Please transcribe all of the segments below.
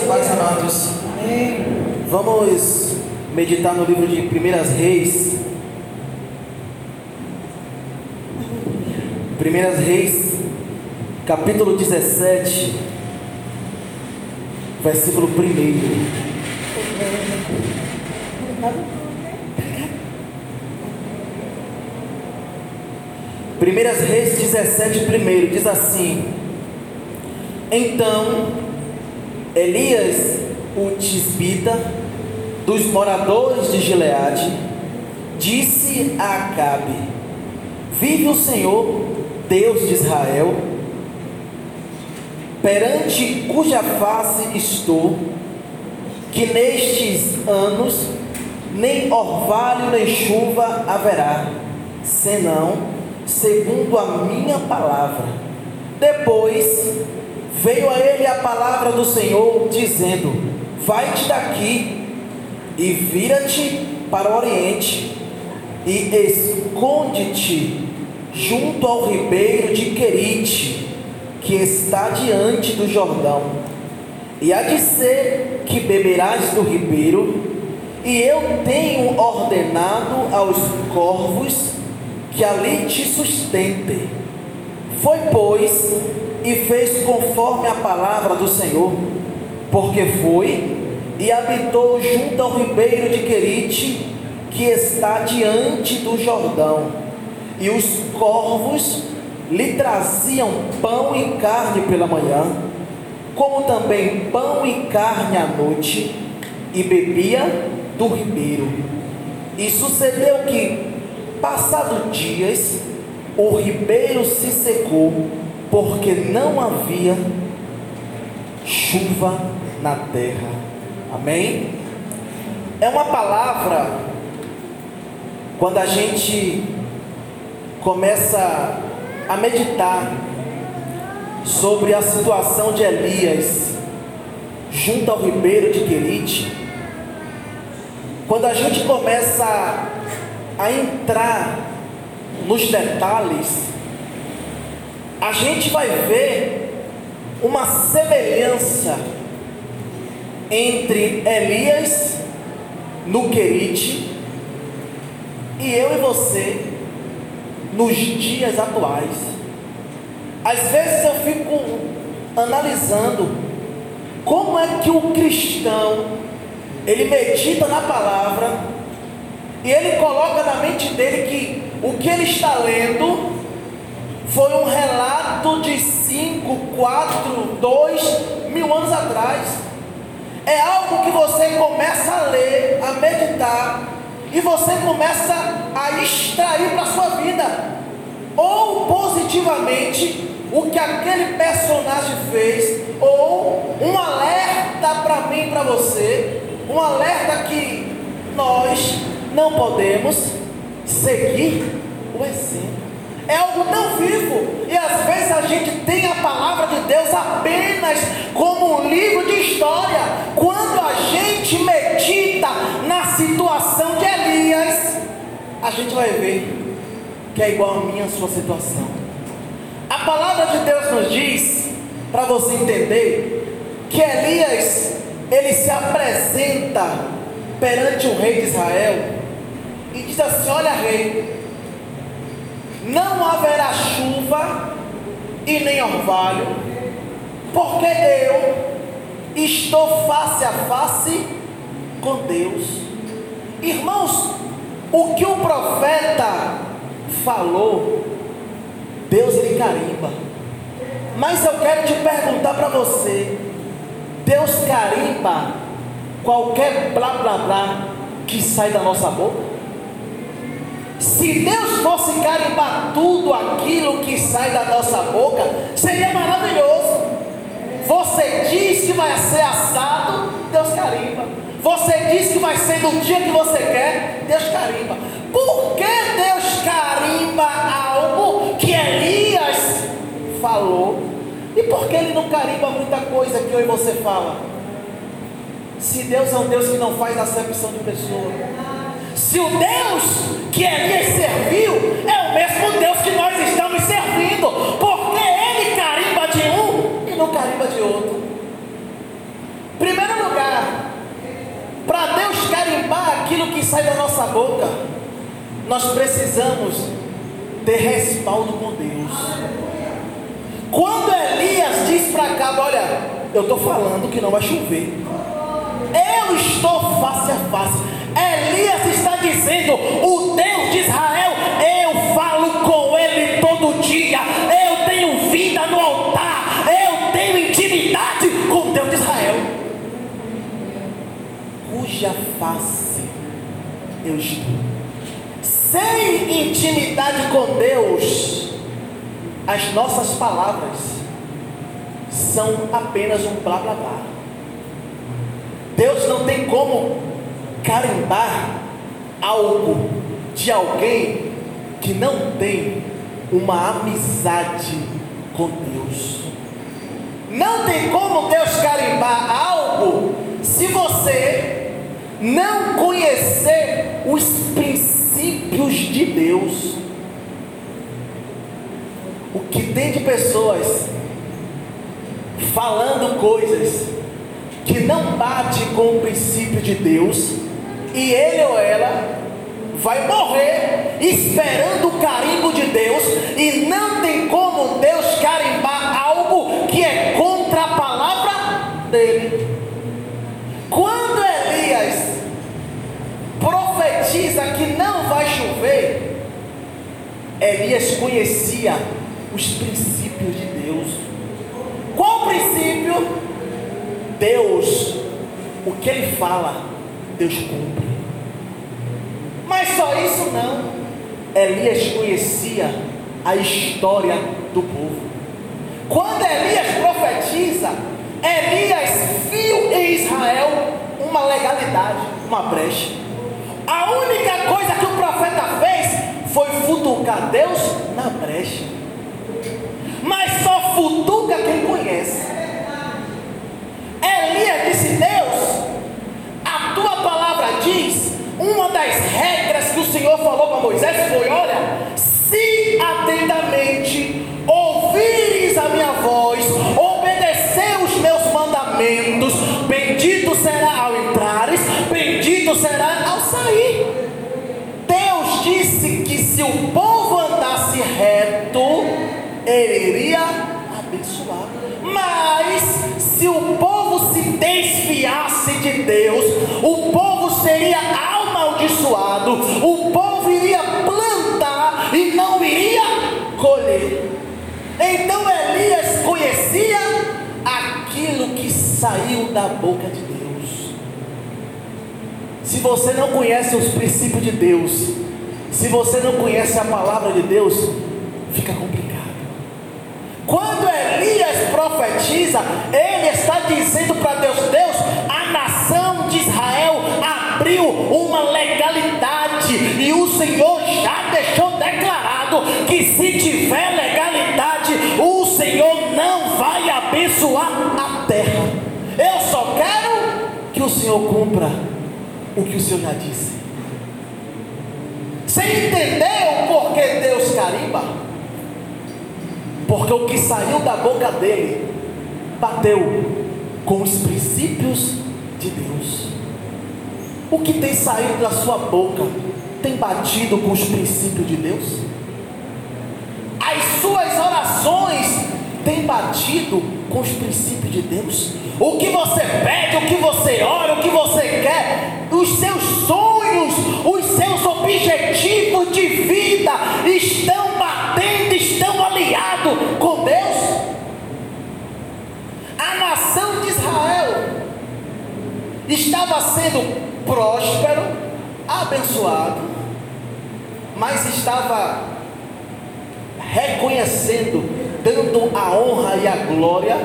Pais amados, vamos meditar no livro de Primeiras Reis. Primeiras Reis, capítulo 17, versículo 1. Primeiras Reis 17, primeiro, diz assim: Então Elias, o tisbita, dos moradores de Gileade, disse a Acabe: Vive o Senhor, Deus de Israel, perante cuja face estou, que nestes anos nem orvalho nem chuva haverá, senão segundo a minha palavra. Depois veio a ele a palavra do Senhor, dizendo: Vai-te daqui e vira-te para o oriente e esconde-te junto ao ribeiro de Querite, que está diante do Jordão. E há de ser que beberás do ribeiro, e eu tenho ordenado aos corvos que ali te sustentem. Foi, pois, e fez conforme a palavra do Senhor, porque foi e habitou junto ao ribeiro de Querite, que está diante do Jordão. E os corvos lhe traziam pão e carne pela manhã, como também pão e carne à noite, e bebia do ribeiro. E sucedeu que, passados dias, o ribeiro se secou porque não havia chuva na terra. Amém? É uma palavra, quando a gente começa a meditar sobre a situação de Elias junto ao ribeiro de Querite, quando a gente começa a entrar nos detalhes, a gente vai ver uma semelhança entre Elias no Querite e eu e você nos dias atuais. Às vezes eu fico analisando como é que o cristão ele medita na palavra e ele coloca na mente dele que o que ele está lendo foi um relato de 5, 4, 2 mil anos atrás. É algo que você começa a ler, a meditar, e você começa a extrair para a sua vida, ou positivamente, o que aquele personagem fez, ou um alerta para mim e para você, um alerta que nós não podemos seguir o exemplo. É algo tão vivo. E às vezes a gente tem a palavra de Deus apenas como um livro de história. Quando a gente medita na situação de Elias, a gente vai ver que é igual a minha a sua situação. A palavra de Deus nos diz, para você entender, que Elias ele se apresenta perante o rei de Israel e diz assim: Olha, rei, não haverá chuva e nem orvalho, porque eu estou face a face com Deus. Irmãos, o que o profeta falou, Deus lhe carimba. Mas eu quero te perguntar para você: Deus carimba qualquer blá blá blá que sai da nossa boca? Se Deus fosse carimbar tudo aquilo que sai da nossa boca, seria maravilhoso. Você diz que vai ser assado, Deus carimba. Você diz que vai ser do dia que você quer, Deus carimba. Por que Deus carimba algo que Elias falou? E por que ele não carimba muita coisa que eu e você fala? Se Deus é um Deus que não faz acepção de pessoa. Se o Deus que Elias nós precisamos ter respaldo com Deus. Quando Elias diz para cá, olha, eu estou falando que não vai chover. Eu estou face a face. Elias está dizendo: o Deus de Israel, eu falo com ele todo dia. Eu tenho vida no altar. Eu tenho intimidade com o Deus de Israel. Cuja face eu estou. Sem intimidade com Deus, as nossas palavras são apenas um blá blá blá. Deus não tem como carimbar algo de alguém que não tem uma amizade com Deus. Não tem como Deus carimbar algo se você não conhecer os princípios de Deus. O que tem de pessoas falando coisas que não bate com o princípio de Deus, e ele ou ela vai morrer esperando o carimbo de Deus, e não tem como Deus carimbar algo que é contra a palavra dele. Quando Elias profetiza que não vai chover, Elias conhecia os princípios de Deus. Qual princípio? Deus, o que Ele fala, Deus cumpre. Mas só isso não. Elias conhecia a história do povo. Quando Elias profetiza, Elias viu em Israel uma legalidade, uma brecha. A única coisa que o profeta fez foi futucar Deus na brecha. Mas só futuca quem conhece. Elias disse: Deus, a tua palavra diz, uma das regras que o Senhor falou para Moisés foi: olha, se atentamente ouvires a minha voz, obedecer os meus mandamentos, bendito será ao entrares, bendito será ao sair. Se o povo andasse reto, ele iria abençoar. Mas se o povo se desfiasse de Deus, o povo seria amaldiçoado, o povo iria plantar e não iria colher. Então Elias conhecia aquilo que saiu da boca de Deus. Se você não conhece os princípios de Deus, se você não conhece a palavra de Deus, fica complicado. Quando Elias profetiza, ele está dizendo para Deus: Deus, a nação de Israel abriu uma legalidade, e o Senhor já deixou declarado que se tiver legalidade, o Senhor não vai abençoar a terra. Eu só quero que o Senhor cumpra o que o Senhor já disse. Você entendeu por que Deus carimba? porque o que saiu da boca dele bateu com os princípios de Deus. O que tem saído da sua boca tem batido com os princípios de Deus? As suas orações têm batido com os princípios de Deus? O que você pede, o que você ora, o que você quer, os seus sonhos, os seus objetivos de vida estão batendo, estão aliados com Deus? A nação de Israel estava sendo próspero, abençoado, mas estava reconhecendo, dando a honra e a glória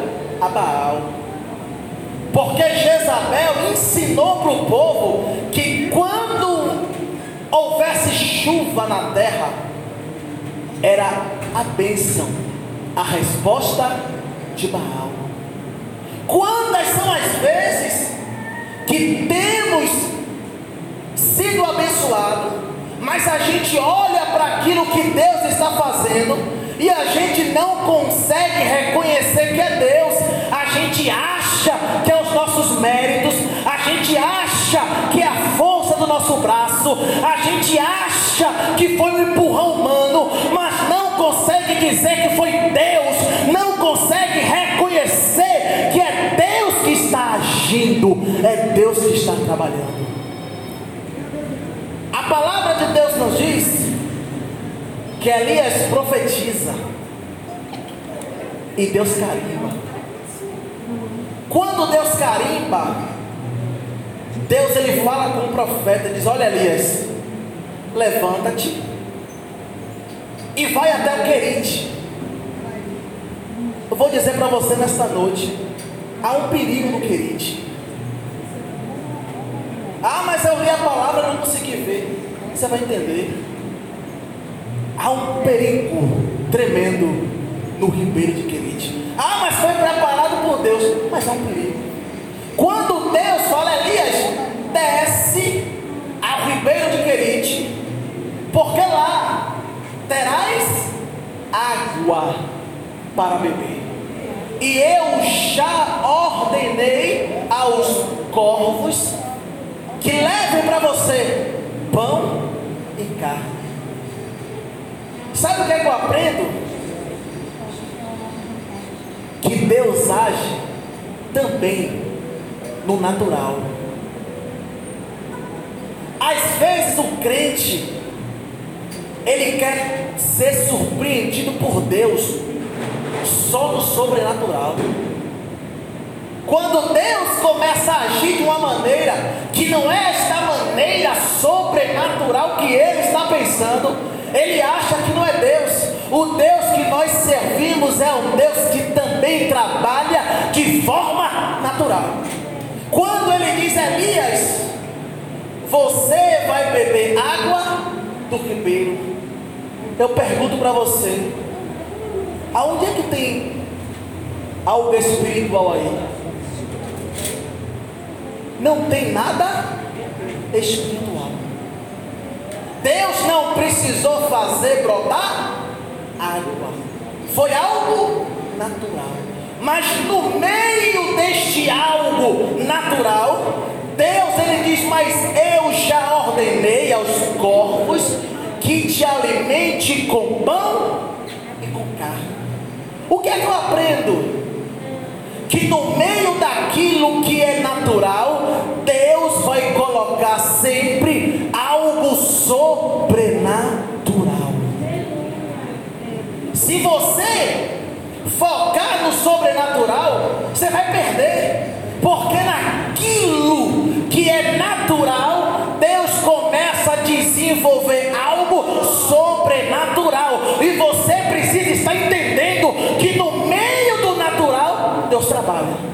a Baal. Porque Jezabel ensinou para o povo que quando houvesse chuva na terra, era a bênção, a resposta de Baal. Quantas são as vezes que temos sido abençoados, mas a gente olha para aquilo que Deus está fazendo e a gente não consegue reconhecer que é Deus, a gente acha que é os nossos méritos, a gente acha que é a força do nosso braço a gente acha que foi um empurrão humano, mas não consegue dizer que foi Deus, não consegue reconhecer que é Deus que está agindo, é Deus que está trabalhando. A palavra de Deus nos diz que Elias profetiza e Deus carimba. Quando Deus carimba, Deus ele fala com o profeta, diz: Olha, Elias, levanta-te e vai até o Querite. Eu vou dizer para você nesta noite: há um perigo no Querite. Ah, mas eu li a palavra e não consegui ver. Você vai entender. Há um perigo tremendo no ribeiro de Querite. Ah, mas foi preparado por Deus. Mas um perigo. Quando Deus fala, Elias, desce ao ribeiro de Querite, porque lá terás água para beber. E eu já ordenei aos corvos que levem para você pão e carne. Sabe o que, é que eu aprendo? Que Deus age também no natural. Às vezes o crente ele quer ser surpreendido por Deus só no sobrenatural. Quando Deus começa a agir de uma maneira que não é esta maneira sobrenatural que ele está pensando, ele acha que não é Deus. O Deus que nós servimos é um Deus que também trabalha de forma natural. Quando ele diz Elias, você vai beber água do ribeiro eu pergunto para você: aonde é que tem algo espiritual aí? Não tem nada espiritual. Deus não precisou fazer brotar água. Foi algo natural. Mas no meio deste algo natural, Deus ele diz: Mas eu já ordenei aos corpos que te alimente com pão e com carne. O que é que eu aprendo? Que no meio daquilo que é natural, Deus vai colocar sempre algo sobrenatural. Se você focar no sobrenatural, você vai perder, porque naquilo que é natural, Deus começa a desenvolver algo sobrenatural. E você precisa estar entendendo que no meio do natural, Deus trabalha.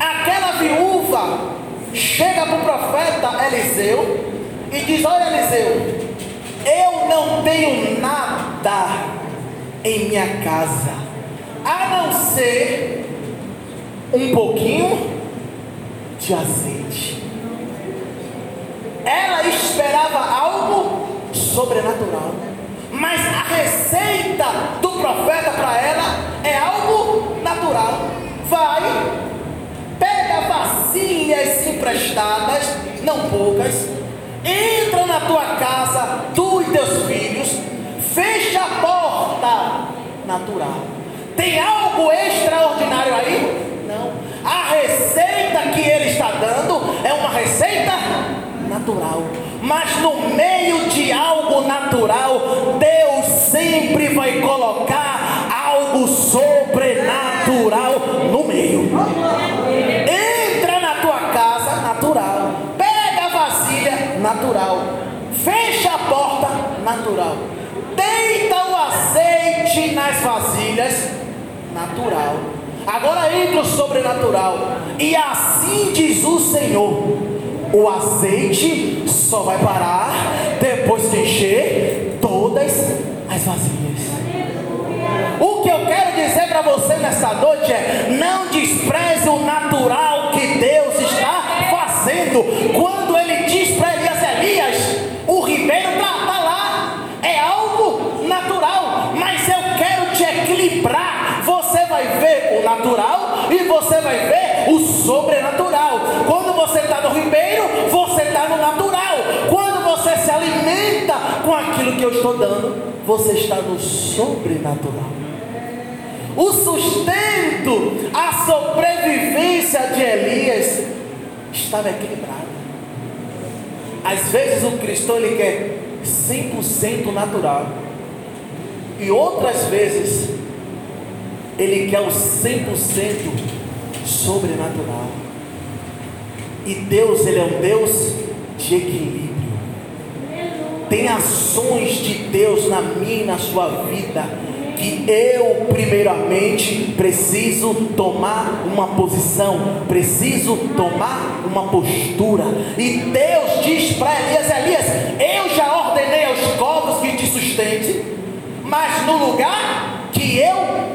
Aquela viúva chega para o profeta Eliseu e diz: Olha, Eliseu, eu não tenho nada em minha casa, a não ser um pouquinho de azeite. Ela esperava algo sobrenatural. Mas a receita do profeta para ela é algo natural. Vai, pega vasilhas emprestadas, não poucas, entra na tua casa, tu e teus filhos, fecha a porta natural. Tem algo extraordinário aí? Não. A receita que ele está dando é uma receita natural. Mas no meio de algo natural, Deus sempre vai colocar algo sobrenatural no meio. Entra na tua casa, natural. Pega a vasilha, natural. Fecha a porta, natural. Deita o azeite nas vasilhas, natural. Agora entra o sobrenatural. E assim diz o Senhor o azeite só vai parar depois que encher todas as vasilhas. O que eu quero dizer para você nessa noite é: não despreze o natural que Deus está fazendo. Quando natural e você vai ver o sobrenatural. Quando você está no ribeiro, você está no natural. Quando aquilo que eu estou dando, você está no sobrenatural. O sustento, a sobrevivência de Elias estava equilibrada. Às vezes o cristão ele quer 100% natural. E outras vezes ele quer o 100% sobrenatural. E Deus, ele é um Deus de equilíbrio. Tem ações de Deus na minha e na sua vida que eu, primeiramente, preciso tomar uma posição, preciso tomar uma postura. E Deus diz para Elias: Elias, eu já ordenei aos corvos que te sustente, mas no lugar que eu.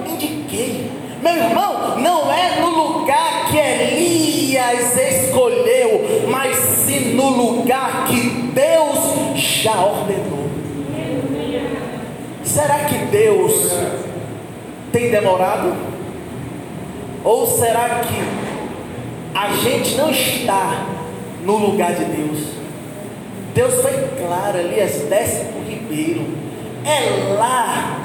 Meu irmão, não é no lugar que Elias escolheu, mas sim no lugar que Deus já ordenou. Será que Deus tem demorado? Ou será que a gente não está no lugar de Deus? Deus foi claro, Elias, desce para o ribeiro. É lá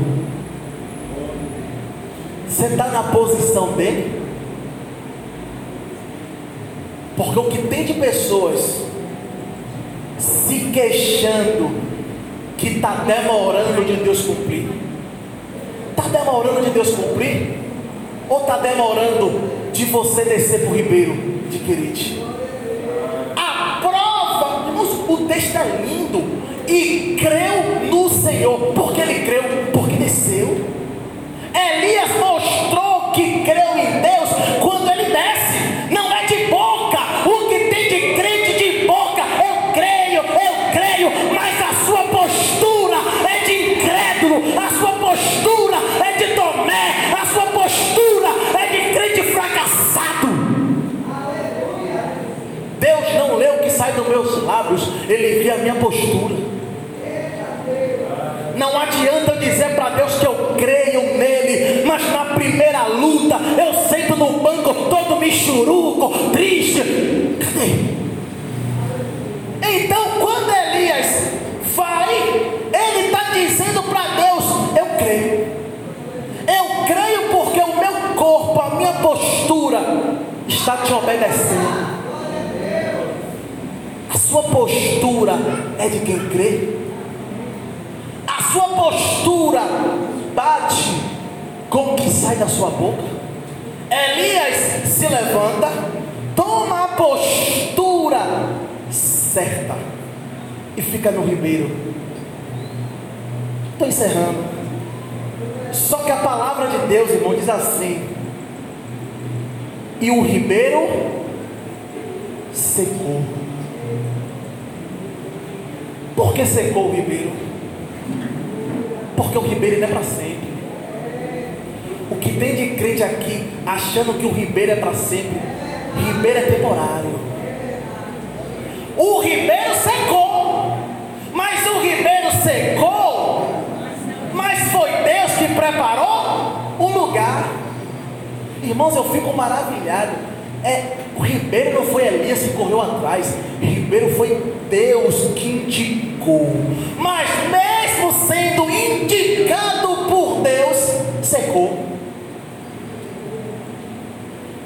Você está na posição dele? Porque o que tem de pessoas se queixando que está demorando de Deus cumprir? Está demorando de Deus cumprir? Ou está demorando de você descer para o ribeiro de Querite? Elias se levanta, toma a postura certa e fica no ribeiro. Estou encerrando. Só que a palavra de Deus, irmão, diz assim: e o ribeiro secou. Por que secou o ribeiro? porque o ribeiro não é para sempre. O que tem de crente aqui achando que o ribeiro é para sempre, ribeiro é temporário. O ribeiro secou, mas o ribeiro secou, mas foi Deus que preparou o lugar. Irmãos, eu fico maravilhado. É, o ribeiro não foi Elias que correu atrás, ribeiro foi Deus que indicou. Mas mesmo sendo indicado por Deus, secou.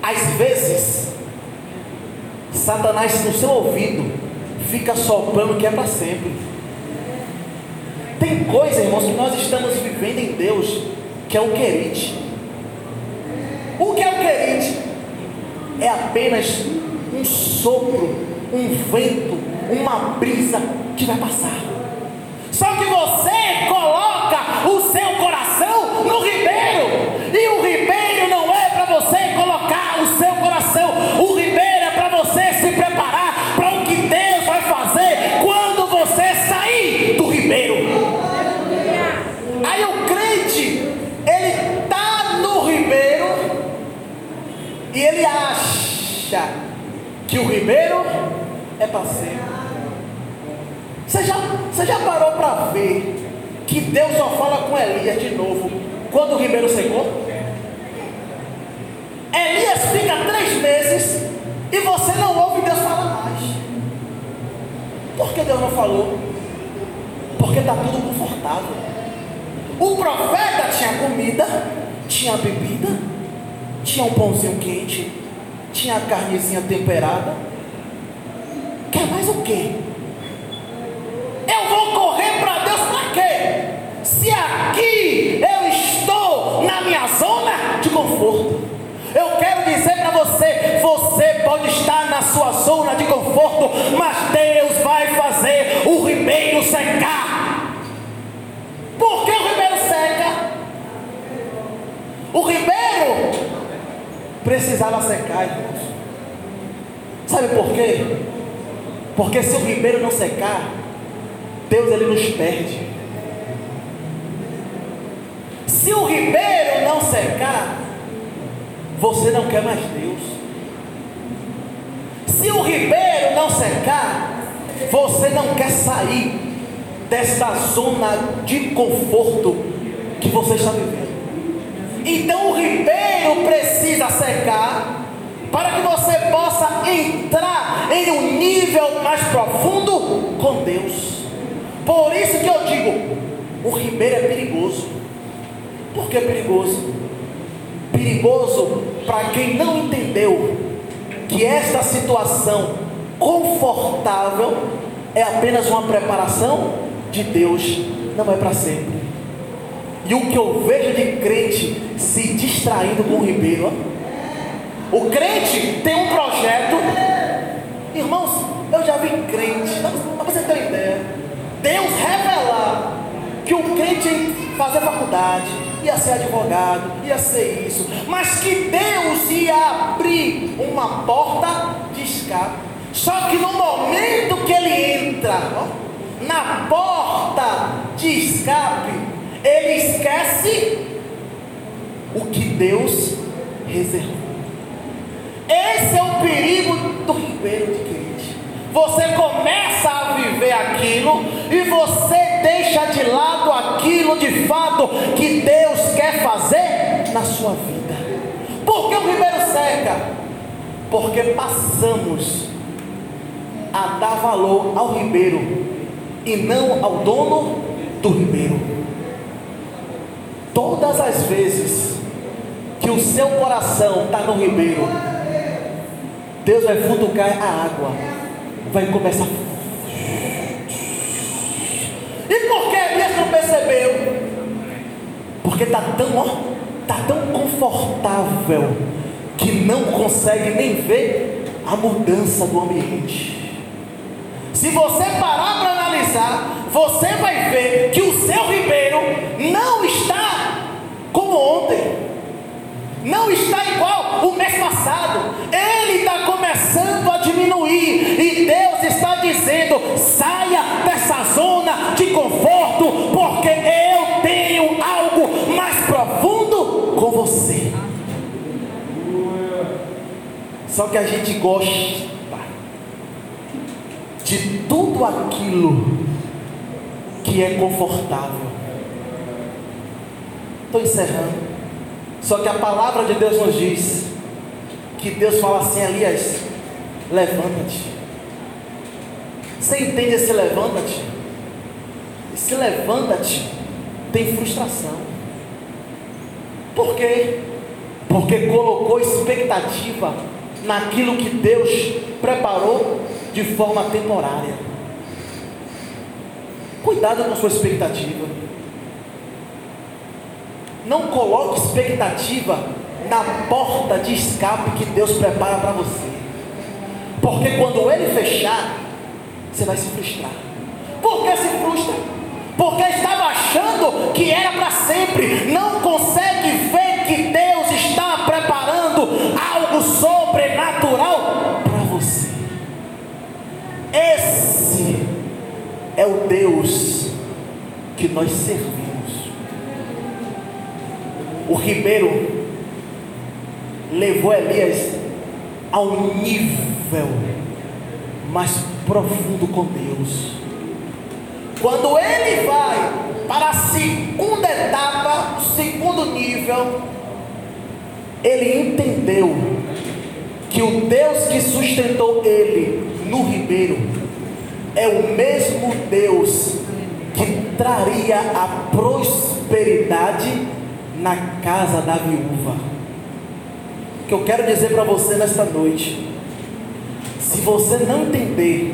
Às vezes, Satanás no seu ouvido fica soprando que é para sempre. Tem coisa, irmãos, que nós estamos vivendo em Deus, que é o querite. O que é o querite? É apenas um sopro, um vento, uma brisa que vai passar. Só que você sempre. Você já, você já parou para ver que Deus só fala com Elias de novo quando o ribeiro secou? Elias fica três meses e você não ouve Deus falar mais. Por que Deus não falou? Porque está tudo confortável. O profeta tinha comida, tinha bebida, tinha um pãozinho quente, tinha a carnezinha temperada. Mais o quê? Eu vou correr para Deus para quê? Se aqui eu estou na minha zona de conforto. Eu quero dizer para você: você pode estar na sua zona de conforto, mas Deus vai fazer o ribeiro secar. Por que o ribeiro seca? O ribeiro precisava secar, irmãos. Sabe por quê? Porque se o ribeiro não secar, Deus ele nos perde. Se o ribeiro não secar, você não quer mais Deus. Se o ribeiro não secar, você não quer sair desta zona de conforto que você está vivendo. Então o ribeiro precisa secar para que você possa entrar em um nível mais profundo com Deus. Por isso que eu digo, o ribeiro é perigoso. Por que é perigoso? Perigoso para quem não entendeu que esta situação confortável é apenas uma preparação de Deus, não é para sempre. E o que eu vejo de crente se distraindo com o ribeiro, ó. O crente tem um projeto, irmãos, eu já vi crente, para você ter uma ideia, Deus revelar que o crente ia fazer faculdade, ia ser advogado, ia ser isso, mas que Deus ia abrir uma porta de escape. Só que no momento que ele entra ó, na porta de escape, ele esquece o que Deus reservou. Esse é o perigo do ribeiro de crente. Você começa a viver aquilo e você deixa de lado aquilo de fato que Deus quer fazer na sua vida. Por que o ribeiro seca? Porque passamos a dar valor ao ribeiro e não ao dono do ribeiro. Todas as vezes que o seu coração está no ribeiro, Deus vai futucar a água, vai começar. E por que Elias não percebeu? Porque está tão, ó, tá tão confortável que não consegue nem ver a mudança do ambiente. Se você parar para analisar, você vai ver que o seu ribeiro não está como ontem. Não está igual o mês passado. Ele está começando a diminuir. E Deus está dizendo: saia dessa zona de conforto, porque eu tenho algo mais profundo com você. Só que a gente gosta de tudo aquilo que é confortável. Estou encerrando. Só que a palavra de Deus nos diz que Deus fala assim, Elias, levanta-te. Você entende esse levanta-te? Esse levanta-te tem frustração. Por quê? Porque colocou expectativa naquilo que Deus preparou de forma temporária. Cuidado com sua expectativa. Não coloque expectativa na porta de escape que Deus prepara para você. Porque quando ele fechar, você vai se frustrar. Por que se frustra? Porque estava achando que era para sempre. Não consegue ver que Deus está preparando algo sobrenatural para você. Esse é o Deus que nós servimos o ribeiro levou Elias a um nível mais profundo com Deus. Quando ele vai para a segunda etapa, o segundo nível, ele entendeu que o Deus que sustentou ele no ribeiro é o mesmo Deus que traria a prosperidade na casa da viúva. O que eu quero dizer para você nesta noite, se você não entender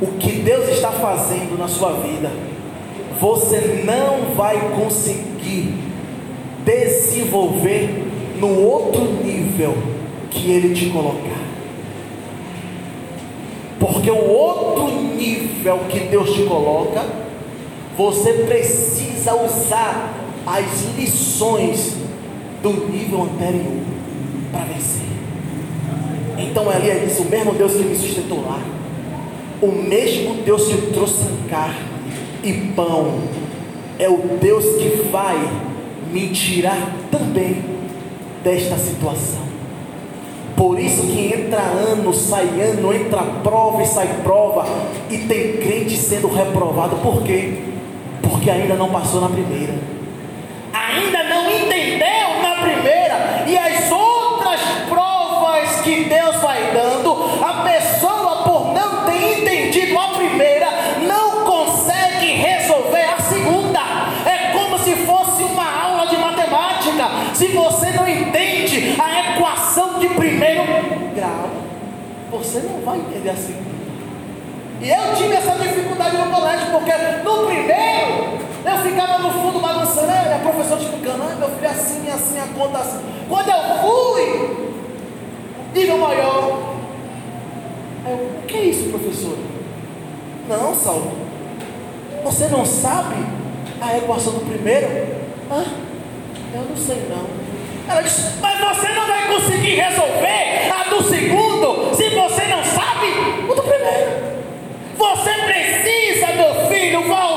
o que Deus está fazendo na sua vida, você não vai conseguir desenvolver no outro nível que Ele te colocar. Porque o outro nível que Deus te coloca, você precisa usar as lições do nível anterior para vencer. Então ali é isso, o mesmo Deus que me sustentou lá, o mesmo Deus que trouxe carne e pão, é o Deus que vai me tirar também desta situação. Por isso que entra ano, sai ano, entra prova e sai prova, e tem crente sendo reprovado. Por quê? Porque ainda não passou na primeira. Ainda não entendeu na primeira. E as outras provas que Deus vai dando, a pessoa por não ter entendido a primeira, não consegue resolver a segunda. É como se fosse uma aula de matemática. Se você não entende a equação de primeiro grau, você não vai entender assim. E eu tive essa dificuldade no colégio, porque no primeiro eu ficava no fundo balançando, né? a professora explicando, ah, meu filho, é assim, é assim, a conta assim. Quando eu fui, nível maior, eu, o que é isso, professora? Não, Saulo, você não sabe a equação do primeiro? Ah, eu não sei não. Ela disse, mas você não vai conseguir resolver a do segundo se você não sabe o do primeiro. Você precisa, meu filho, voltar,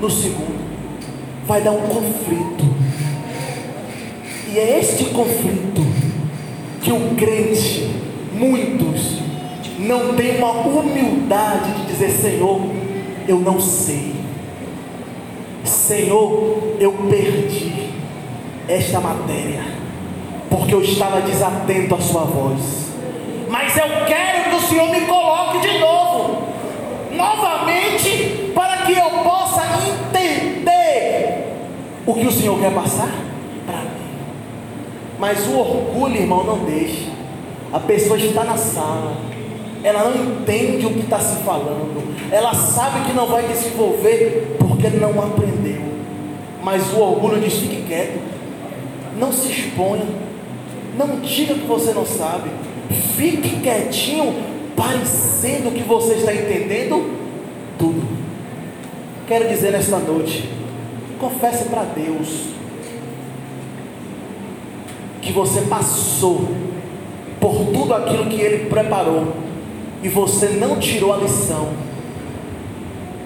no segundo. Vai dar um conflito. E é este conflito que o crente, muitos, não tem uma humildade de dizer: Senhor, eu não sei. Senhor, eu perdi esta matéria, porque eu estava desatento à Sua voz. Mas eu quero que o Senhor me coloque de novo, novamente, que eu possa entender o que o Senhor quer passar. Mas o orgulho, irmão, não deixa. A pessoa está na sala, ela não entende o que está se falando, ela sabe que não vai desenvolver porque não aprendeu. Mas o orgulho diz: fique quieto, não se exponha, não diga que você não sabe, fique quietinho, parecendo que você está entendendo tudo. Quero dizer nesta noite, confesse para Deus que você passou por tudo aquilo que Ele preparou e você não tirou a lição.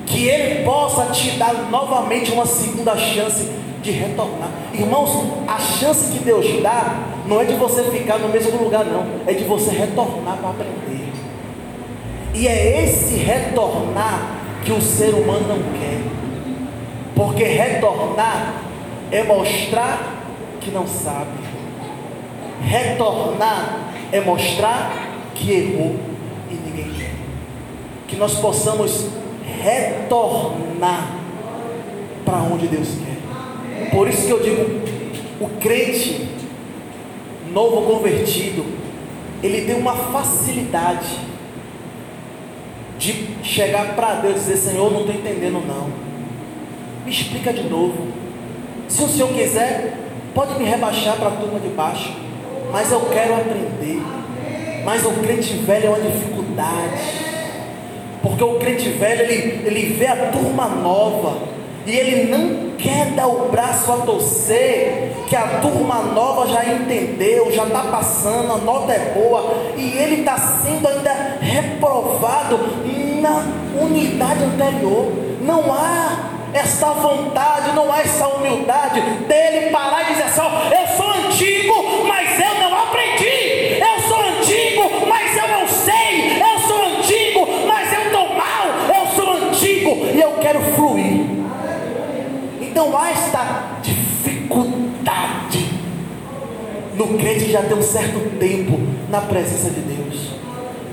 Que Ele possa te dar novamente uma segunda chance de retornar. Irmãos, a chance que Deus dá não é de você ficar no mesmo lugar, não, é de você retornar para aprender. E é esse retornar que o ser humano não quer, porque retornar é mostrar que não sabe. Retornar é mostrar que errou e ninguém quer. Que nós possamos retornar para onde Deus quer. Por isso que eu digo, o crente novo convertido, ele tem uma facilidade de chegar para Deus e dizer, Senhor, não estou entendendo não. Me explica de novo. Se o Senhor quiser, pode me rebaixar para a turma de baixo mas eu quero aprender. Mas o crente velho é uma dificuldade, porque o crente velho ele, ele vê a turma nova e ele não quer dar o braço a torcer, que a turma nova já entendeu, já está passando, a nota é boa, e ele está sendo ainda reprovado na unidade anterior. Não há essa vontade, não há essa humildade dele parar e dizer assim: eu sou antigo, mas eu Então há esta dificuldade no crente que já tem um certo tempo na presença de Deus.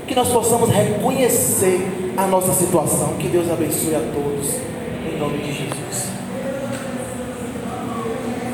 Que nós possamos reconhecer a nossa situação. Que Deus abençoe a todos. Em nome de Jesus.